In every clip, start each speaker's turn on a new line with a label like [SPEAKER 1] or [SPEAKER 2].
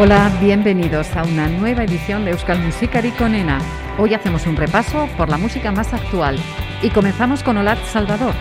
[SPEAKER 1] Hola, bienvenidos a una nueva edición de Euskal Musikari con Ena. Hoy hacemos un repaso por la música más actual y comenzamos con Olat Salvador,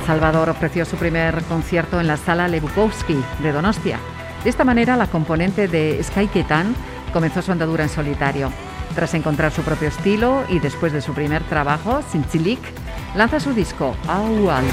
[SPEAKER 1] Salvador ofreció su primer concierto en la sala Lebukowski de Donostia. De esta manera, la componente de Sky Ketan comenzó su andadura en solitario. Tras encontrar su propio estilo y después de su primer trabajo, Sinchilik, lanza su disco Aual.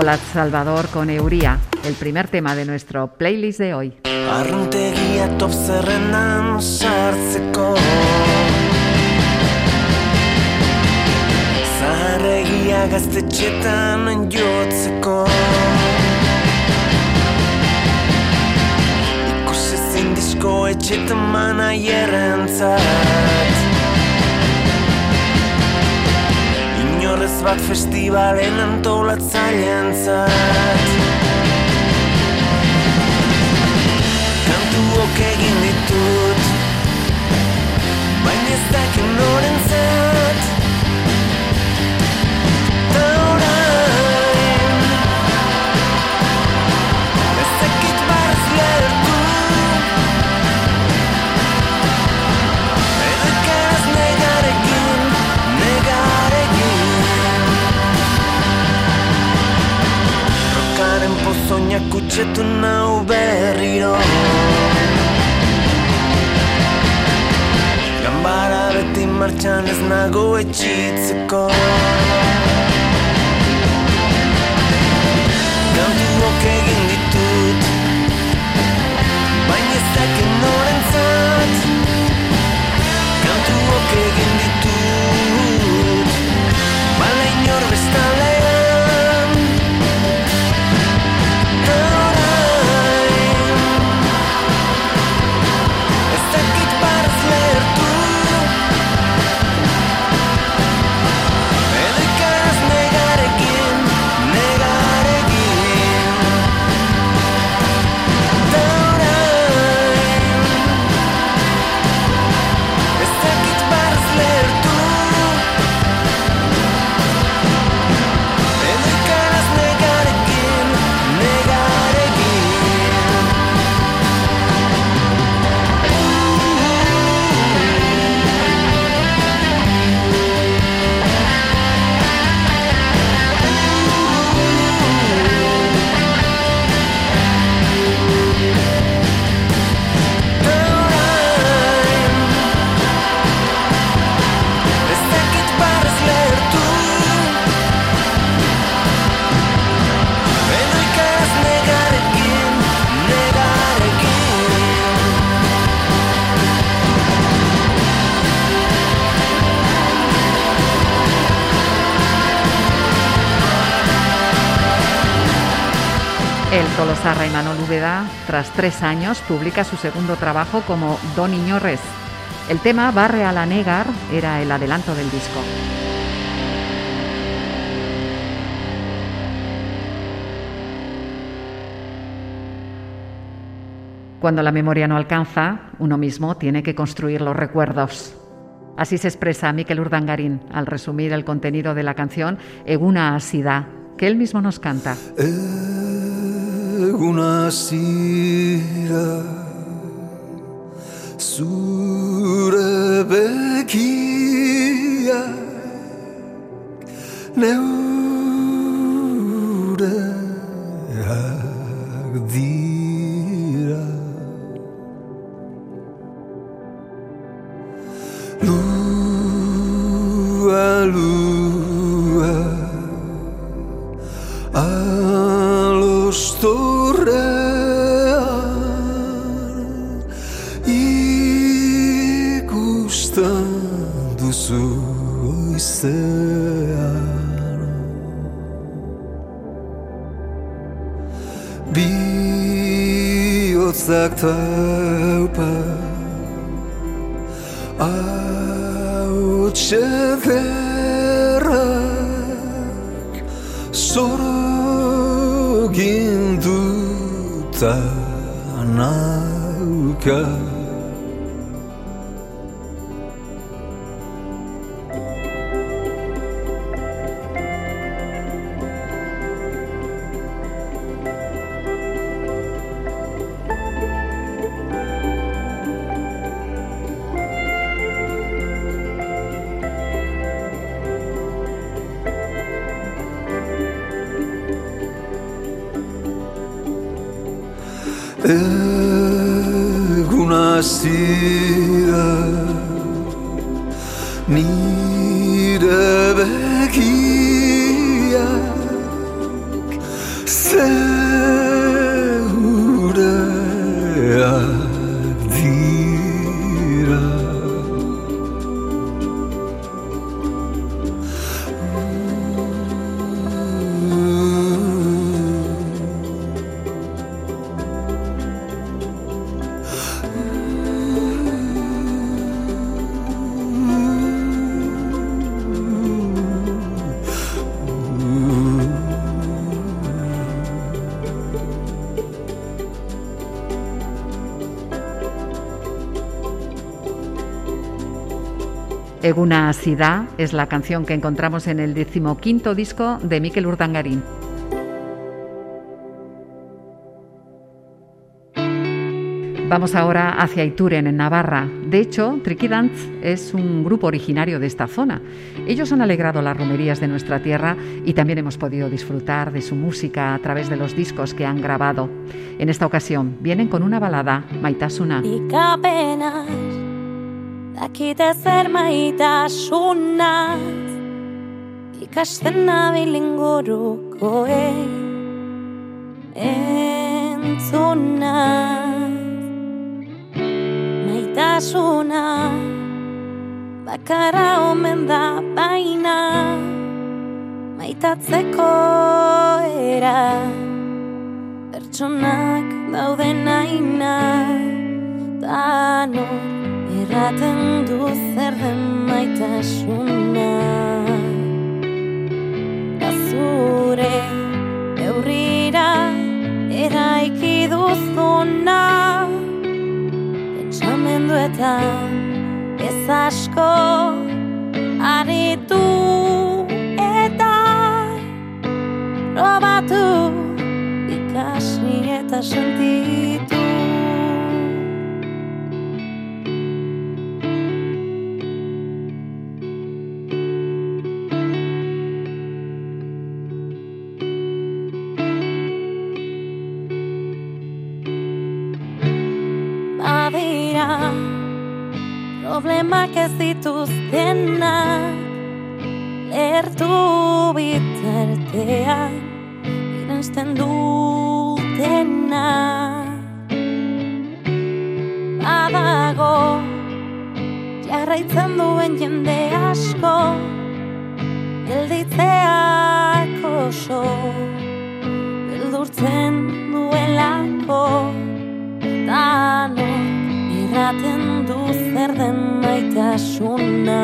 [SPEAKER 1] Hola Salvador con Euría, el primer tema de nuestro playlist de hoy.
[SPEAKER 2] Arruntegia top zerrendan sartzeko Zaharregia gaztetxetan jotzeko Ikusezin disko etxetan mana jerrentzat inorrez bat festivalen antolatzailean zat. Kantuok egin ditut Baina ez dakin noren zat Soña kutsetu nau berriro. Gambara beti martxan ez nago etxitzeko
[SPEAKER 3] tras tres años, publica su segundo trabajo como Don Iñorres. El tema Barre a la Negar era el adelanto del disco. Cuando la memoria no alcanza, uno mismo tiene que construir los recuerdos. Así se expresa Miquel Urdangarín al resumir el contenido de la canción Eguna Asida, que él mismo nos canta.
[SPEAKER 4] una sira. Zure bekiak neure taupa. Hautxe derrak Zoro ginduta nauka Iı
[SPEAKER 3] Eguna Asida es la canción que encontramos en el decimoquinto disco de Mikel Urdangarín. Vamos ahora hacia Ituren, en Navarra. De hecho, Triquidance es un grupo originario de esta zona. Ellos han alegrado las romerías de nuestra tierra y también hemos podido disfrutar de su música a través de los discos que han grabado. En esta ocasión vienen con una balada, Maitasuna.
[SPEAKER 5] Dakite zer maitasunaz ikasten nabil inguruko entzunaz maitasuna bakara omen da baina maitatzeko era pertsonak dauden aina danon Erraten du zer den maitasuna. Azure eurrira eraiki duzuna. Pentsamenduetan ez asko aritu eta Robatu ikasi eta sentitu problemak ez dituztena Lertu bitartean Irensten dutena Badago Jarraitzen duen jende asko Gelditzeak maitasuna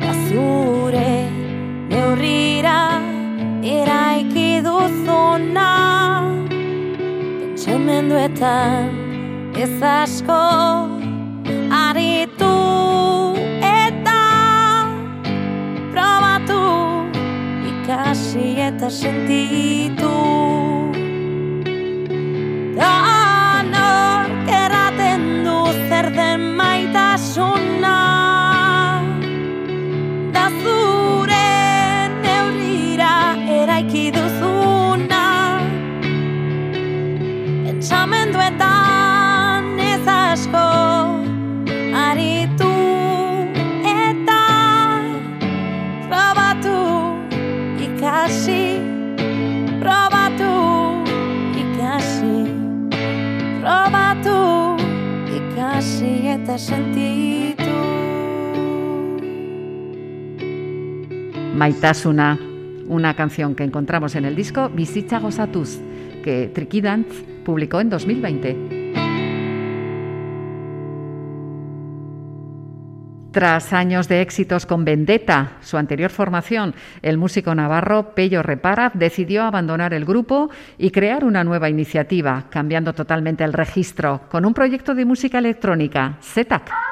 [SPEAKER 5] Da zure neurrira eraiki duzuna. Pentsamenduetan ez asko aritu eta probatu ikasi eta sentitu. Danor erraten du zer den maitasuna Da zure neurrira eraiki duzuna. Pentsamenduetan ez asko aritu eta probatu ikasi probatu ikasi probatu ikasi eta sentitu
[SPEAKER 3] Maitasuna, una canción que encontramos en el disco Bizitza Gozatuz, que Tricky Dance publicó en 2020. Tras años de éxitos con Vendetta, su anterior formación, el músico navarro Pello Repara decidió abandonar el grupo y crear una nueva iniciativa, cambiando totalmente el registro, con un proyecto de música electrónica, ZETAC.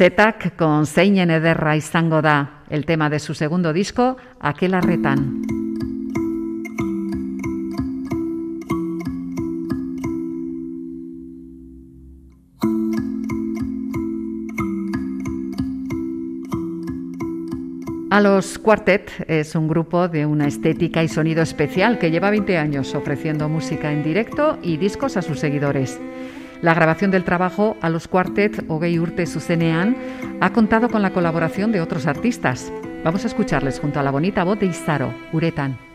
[SPEAKER 3] Zetak con zeinen ederra izango da el tema de su segundo disco, Akelarretan.
[SPEAKER 6] A los Quartet es un grupo de una estética y sonido especial que lleva 20 años ofreciendo música en directo y discos a sus seguidores. La grabación del trabajo a los Quartet Ogei Urte Susenean ha contado con la colaboración de otros artistas. Vamos a escucharles junto a la bonita voz de Izaro, Uretan.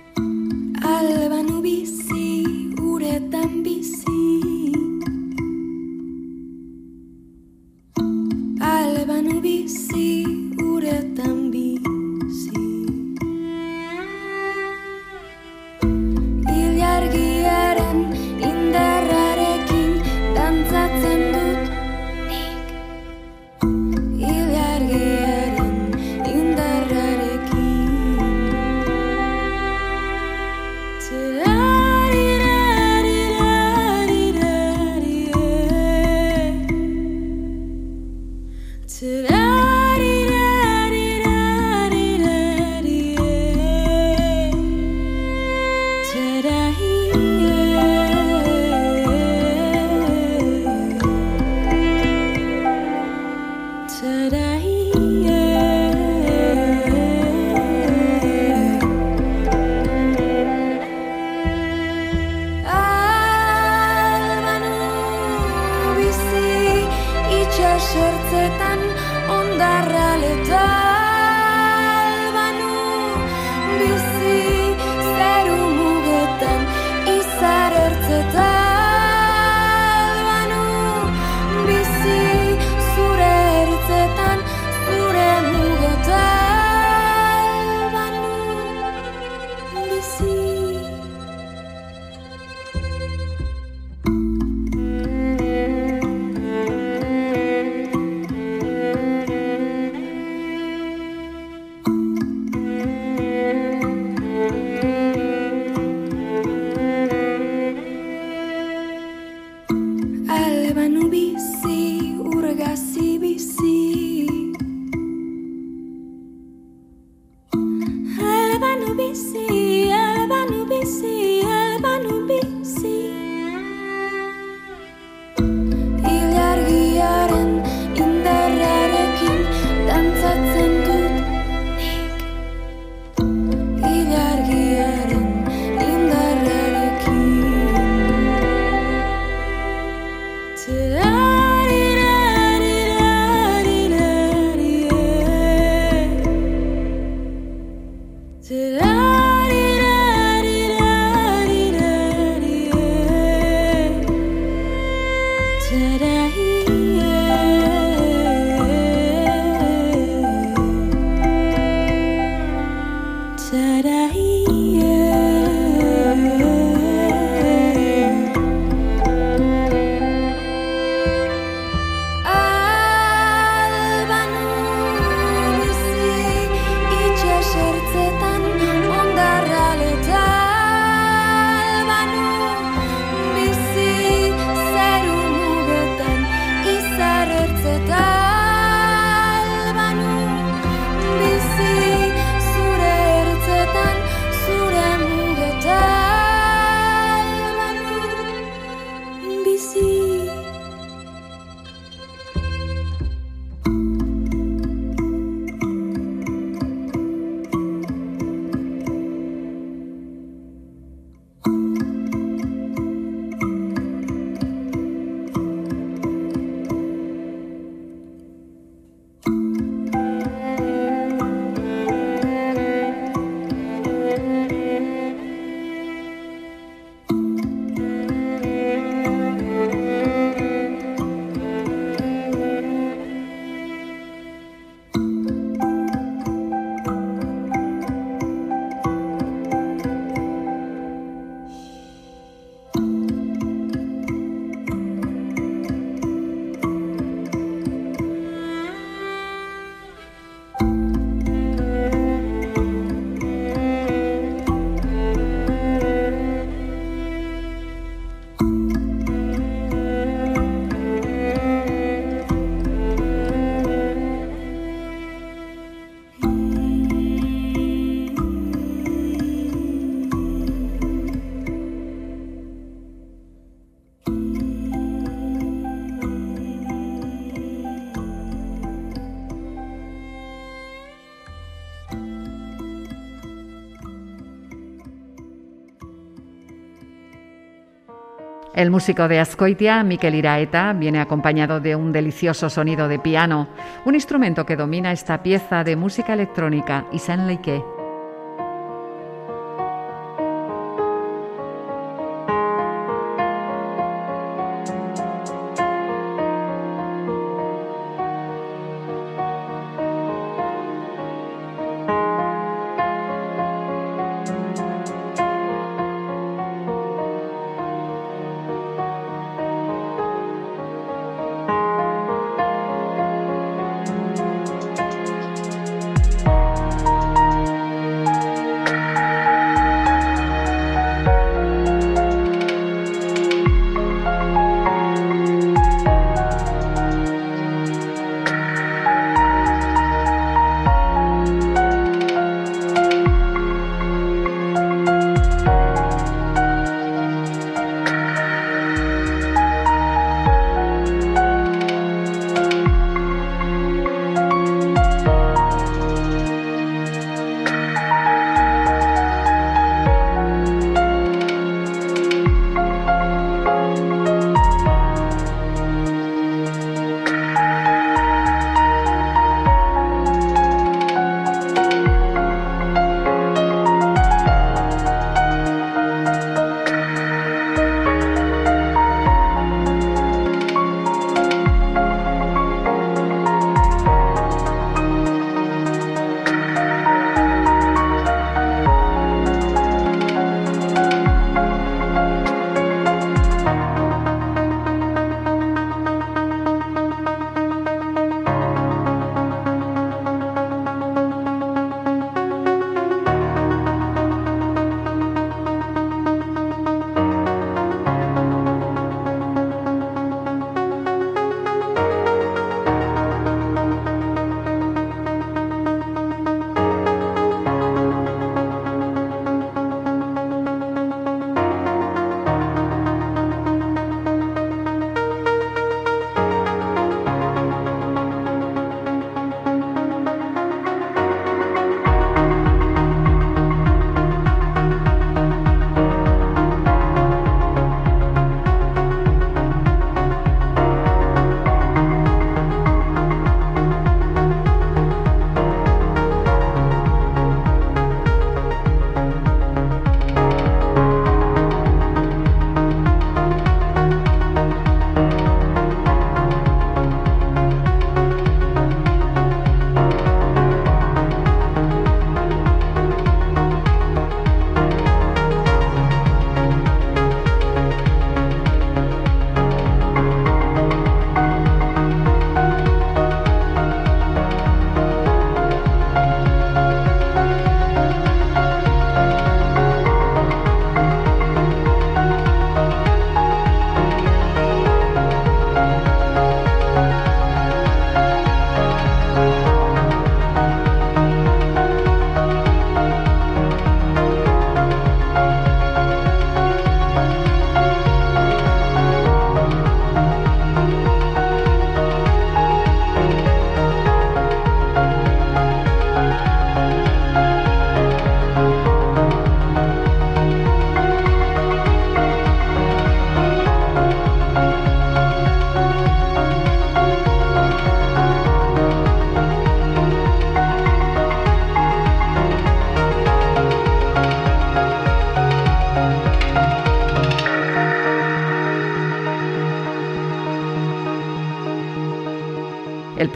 [SPEAKER 3] El músico de Ascoitia, Miquel Iraeta, viene acompañado de un delicioso sonido de piano, un instrumento que domina esta pieza de música electrónica, Isan Leike.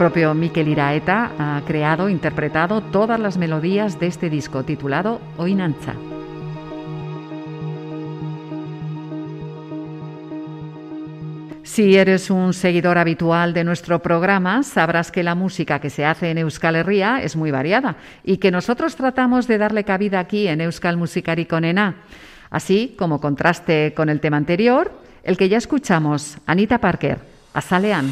[SPEAKER 3] Propio Miquel Iraeta ha creado e interpretado todas las melodías de este disco titulado Oinanza. Si eres un seguidor habitual de nuestro programa, sabrás que la música que se hace en Euskal Herria es muy variada y que nosotros tratamos de darle cabida aquí en Euskal Musicari con ENA. Así como contraste con el tema anterior, el que ya escuchamos, Anita Parker, Asalean.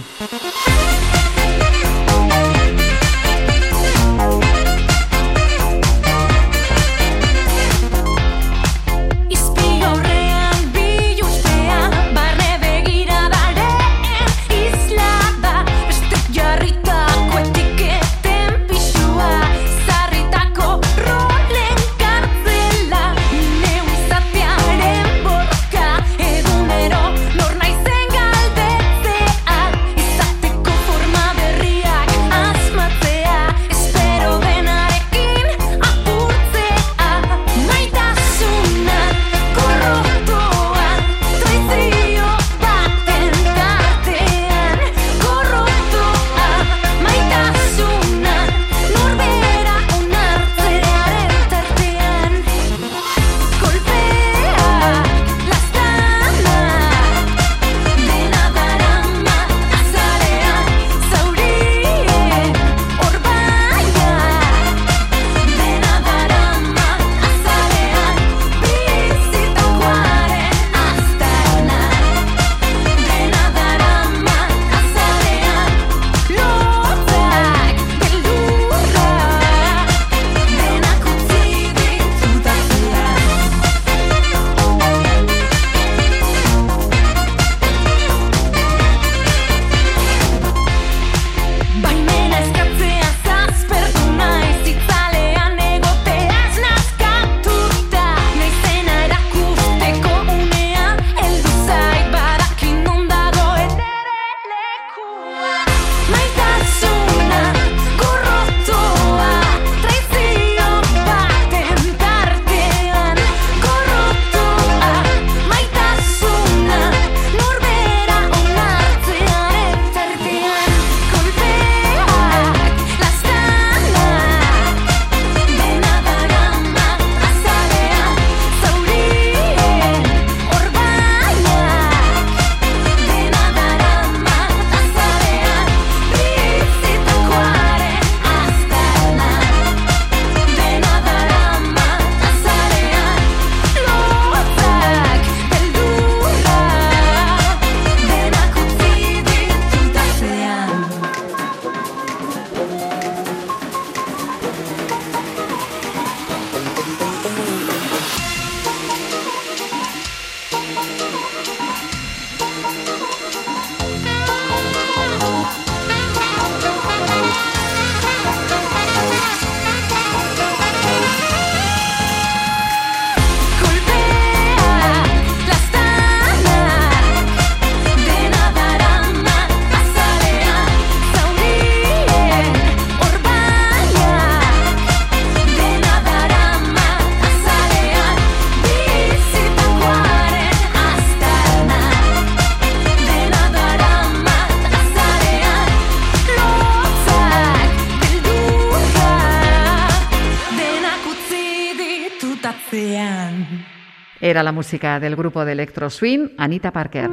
[SPEAKER 3] Era la música del grupo de electro swing Anita Parker.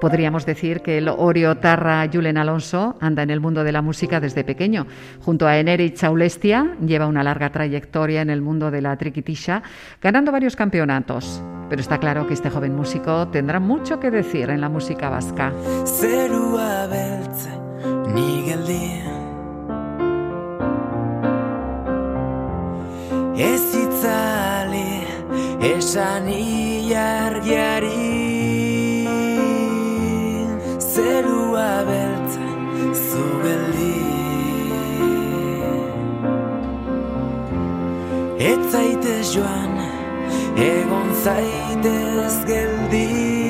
[SPEAKER 3] Podríamos decir que el oriotarra Julen Alonso anda en el mundo de la música desde pequeño. Junto a Eneri Chaulestia lleva una larga trayectoria en el mundo de la triquitisha, ganando varios campeonatos. Pero está claro que este joven músico tendrá mucho que decir en la música vasca.
[SPEAKER 7] Zerua beltza zu geldi. Ez zaitez joan egon zaitez geldi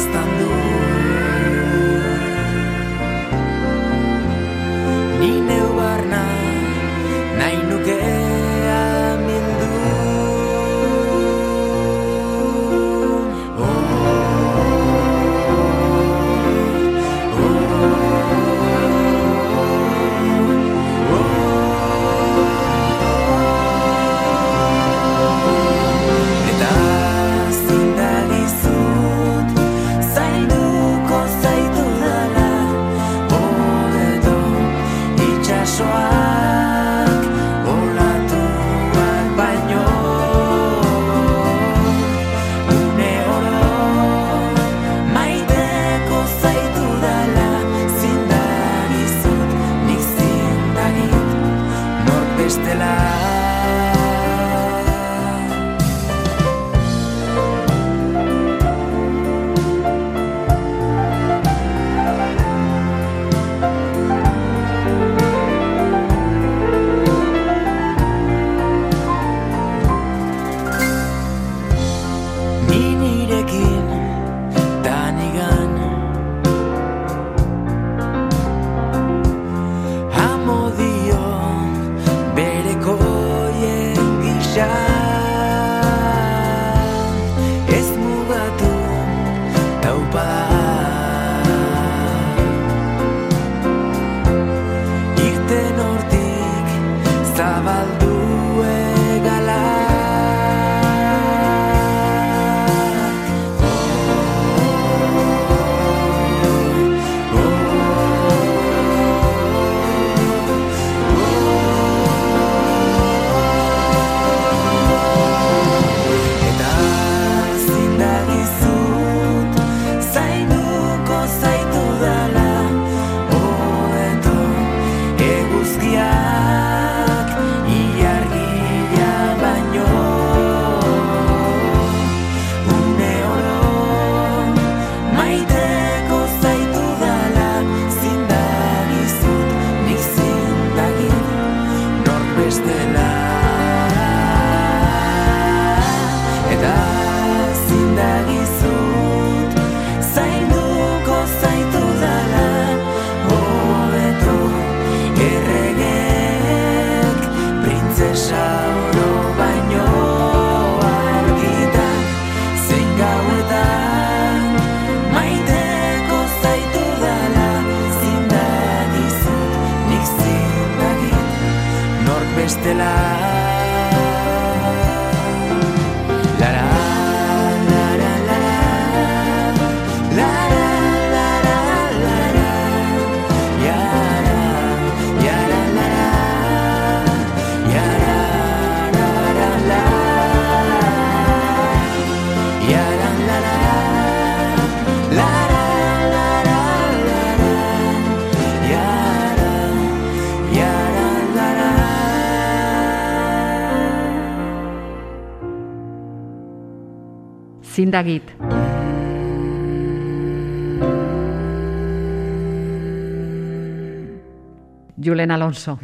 [SPEAKER 7] gastando
[SPEAKER 3] Zindagit. Julen Alonso.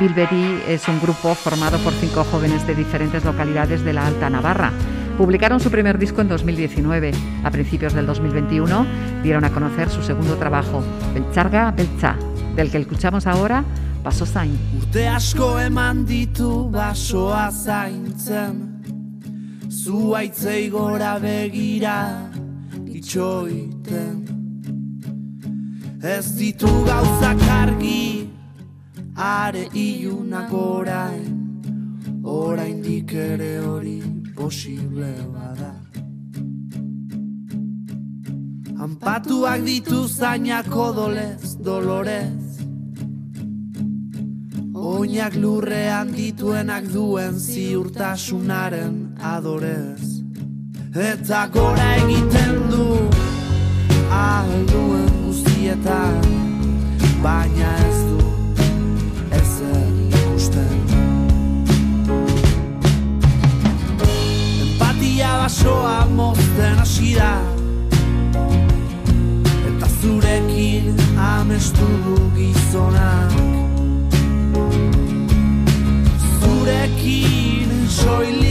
[SPEAKER 3] Y Bilberi es un grupo formado por cinco jóvenes de diferentes localidades de la Alta Navarra. Publicaron su primer disco en 2019. A principios del 2021 dieron a conocer su segundo trabajo, Belcharga Belcha, del que escuchamos ahora Baso Zain.
[SPEAKER 8] Urte asko eman ditu basoa zaintzen Zuaitzei gora begira itxoiten Ez ditu gauzak argi are iunak orain. Orain ere hori posible bada. Anpatuak ditu zainak odolez, dolorez. Oinak lurrean dituenak duen ziurtasunaren adorez. Eta gora egiten du alduen guztietan Baina ez basoa mozten hasi da. Eta zurekin amestu du gizonak. Zurekin, soilik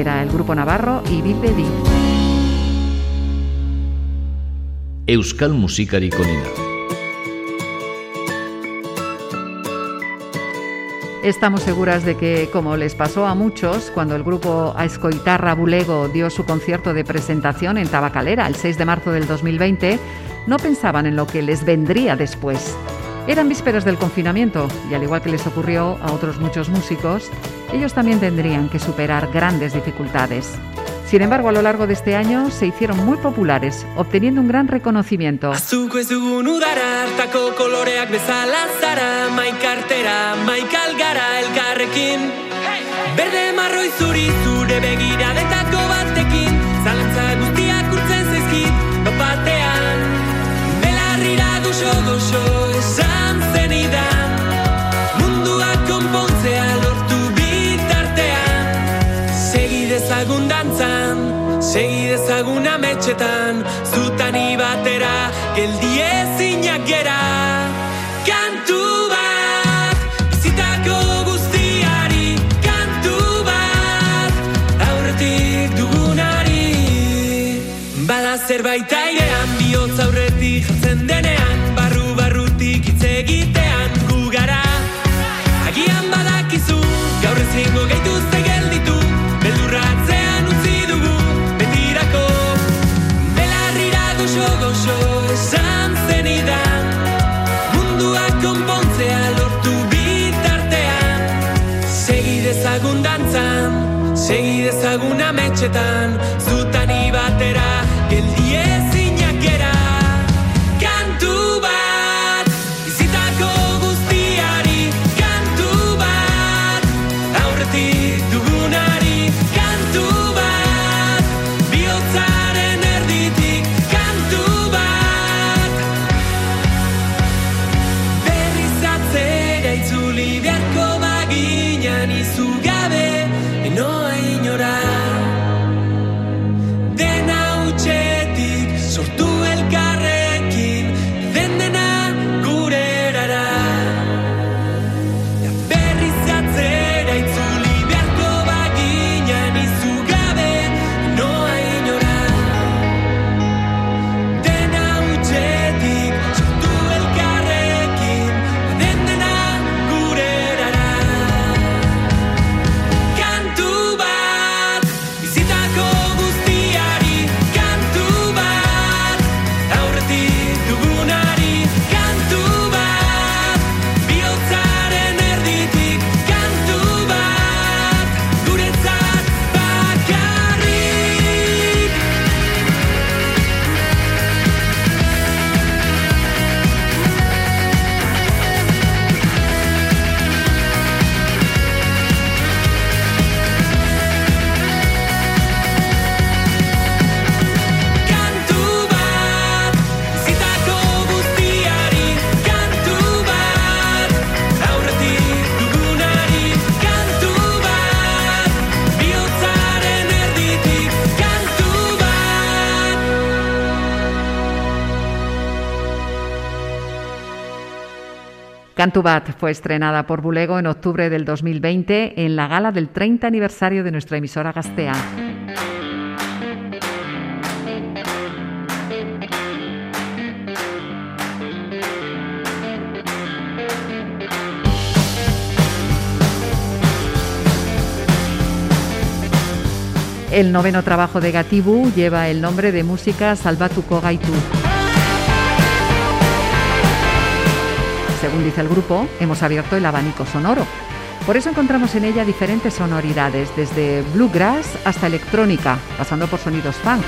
[SPEAKER 3] era el grupo Navarro y Bilbedi.
[SPEAKER 9] Euskal Musikari Konina.
[SPEAKER 3] Estamos seguras de que, como les pasó a muchos, cuando el grupo Aescoitarra Bulego dio su concierto de presentación en Tabacalera el 6 de marzo del 2020, no pensaban en lo que les vendría después. Eran vísperas del confinamiento y al igual que les ocurrió a otros muchos músicos, ellos también tendrían que superar grandes dificultades. Sin embargo, a lo largo de este año se hicieron muy populares, obteniendo un gran reconocimiento.
[SPEAKER 10] Dezagun dantzan Segi dezagun ametxetan Zutani batera Geldi ezinak gera. Kantu bat Bizitako Aurretik dugunari. Zerbait airean Biotz aurretik jatzen Segi dezagun ametxetan, zutani batera to Bat
[SPEAKER 3] fue estrenada por Bulego en octubre del 2020 en la gala del 30 aniversario de nuestra emisora Gastea. El noveno trabajo de Gatibu lleva el nombre de música Salvatuko Gaitu. según dice el grupo, hemos abierto el abanico sonoro. Por eso encontramos en ella diferentes sonoridades, desde bluegrass hasta electrónica, pasando por sonidos funk.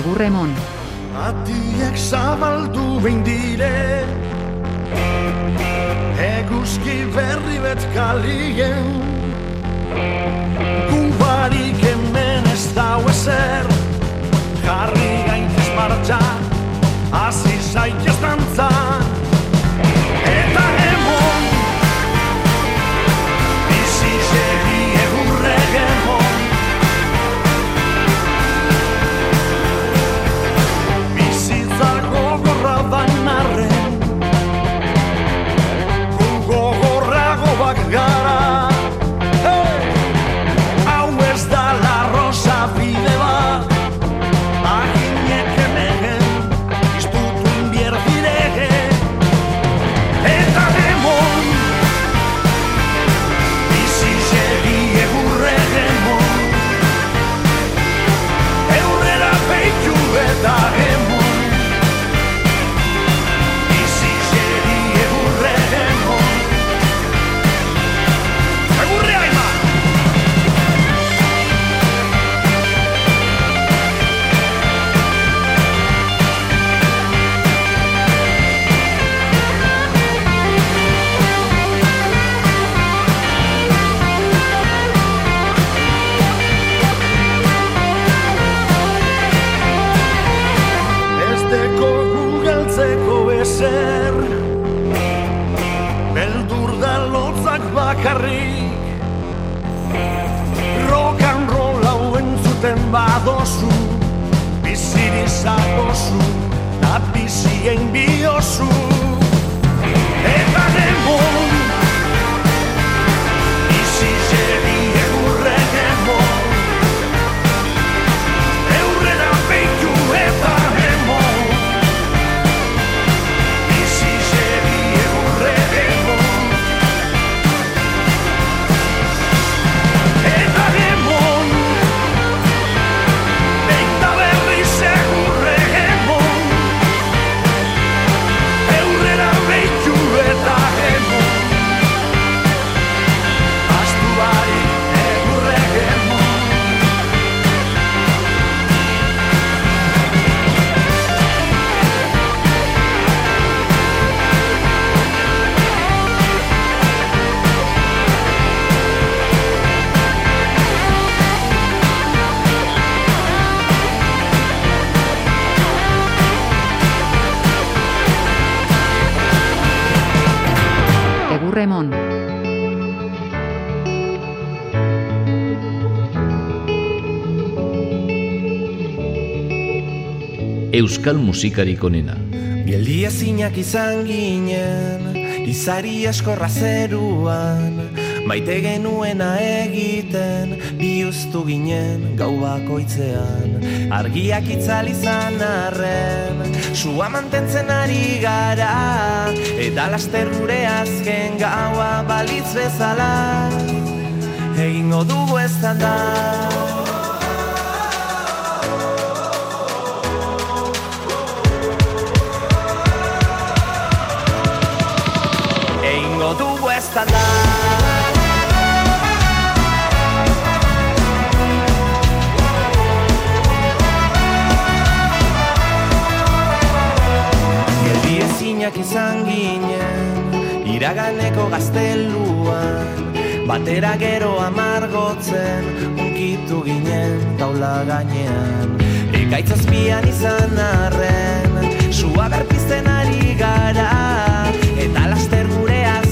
[SPEAKER 3] egurremon.
[SPEAKER 11] jarri gaitz martxa, hasi zaitez dantzan.
[SPEAKER 9] Euskal musikarik onena.
[SPEAKER 2] Geldi ezinak izan ginen, izari eskorra zeruan, maite genuena egiten, bihuztu ginen gau bakoitzean. Argiak itzal izan arren, sua mantentzen ari gara, eta laster gure azken gaua balitz bezala, egingo dugu da. Ez da. Geldi ezinak izan ginen, iraganeko gazteluan, batera gero amargotzen, unkitu ginen taula gainean. Ekaitz azpian izan arren, sua berpizten ari gara, eta laster gure azken gaua balitz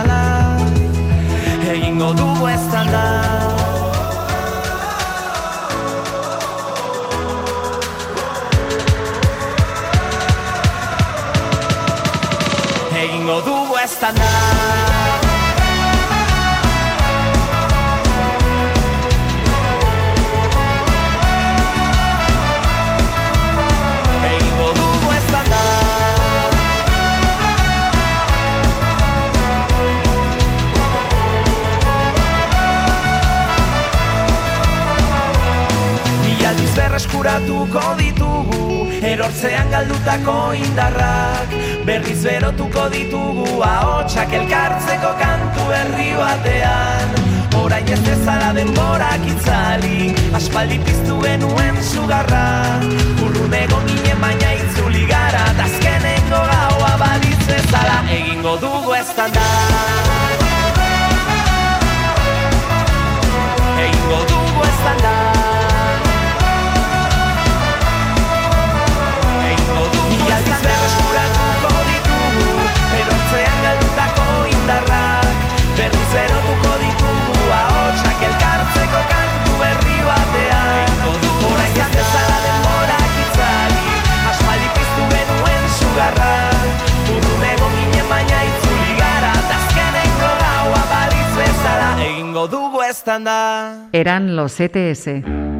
[SPEAKER 2] bezala, egingo dugu ez da. Egingo dugu ez da. Berreskuratuko ditugu Erortzean galdutako indarrak. Berriz berotuko ditugu Ahotsak elkartzeko kantu herri batean. Orain ez dezala denborak itzali Aspaldi piztu genuen sugarra. Urrun egon ginen baina itzuli gara Tazkenengo gaua bezala. Egingo dugu ez da Egingo dugu ez da aldiz berreskuratuko ditugu Erortzean galdutako indarrak. Berriz erotuko ditugu Ahotsak elkartzeko kantu berri batean. Egingo dugu Orain ez dezala denborak itzali Aspaldi piztu genuen sugarra Urrun egon ginen baina itzuli gara Tazkenengo gaua balitz bezala. Egingo dugu ez da
[SPEAKER 12] Eran los ETS.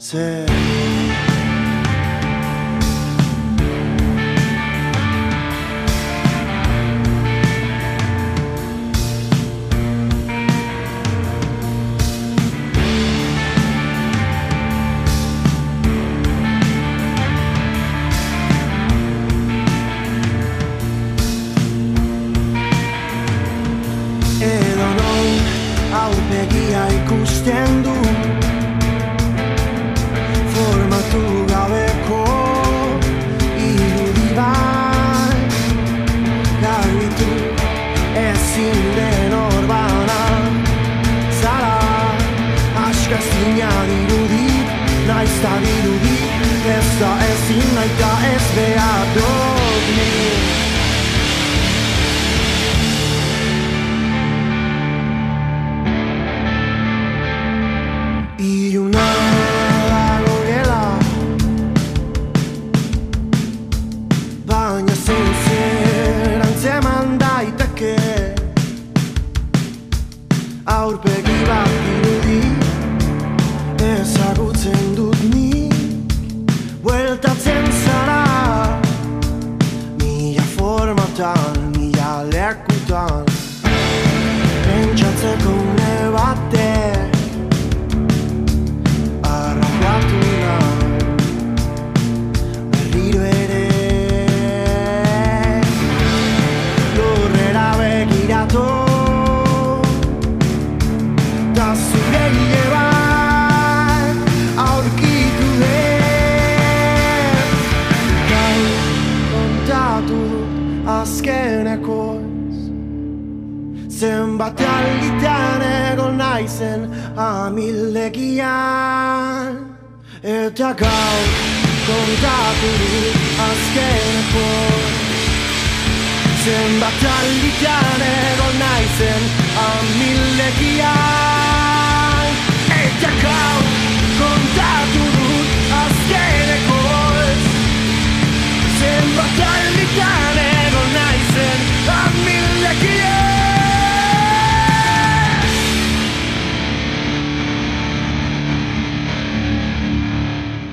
[SPEAKER 12] said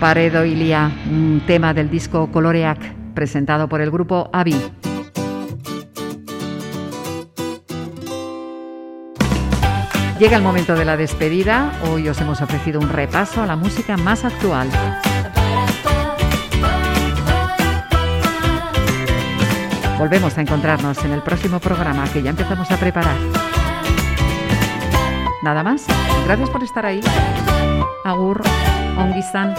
[SPEAKER 3] Paredo Ilia, un tema del disco Coloreac, presentado por el grupo Avi. Llega el momento de la despedida. Hoy os hemos ofrecido un repaso a la música más actual. Volvemos a encontrarnos en el próximo programa que ya empezamos a preparar. Nada más. Gracias por estar ahí. Agur, ongi izan.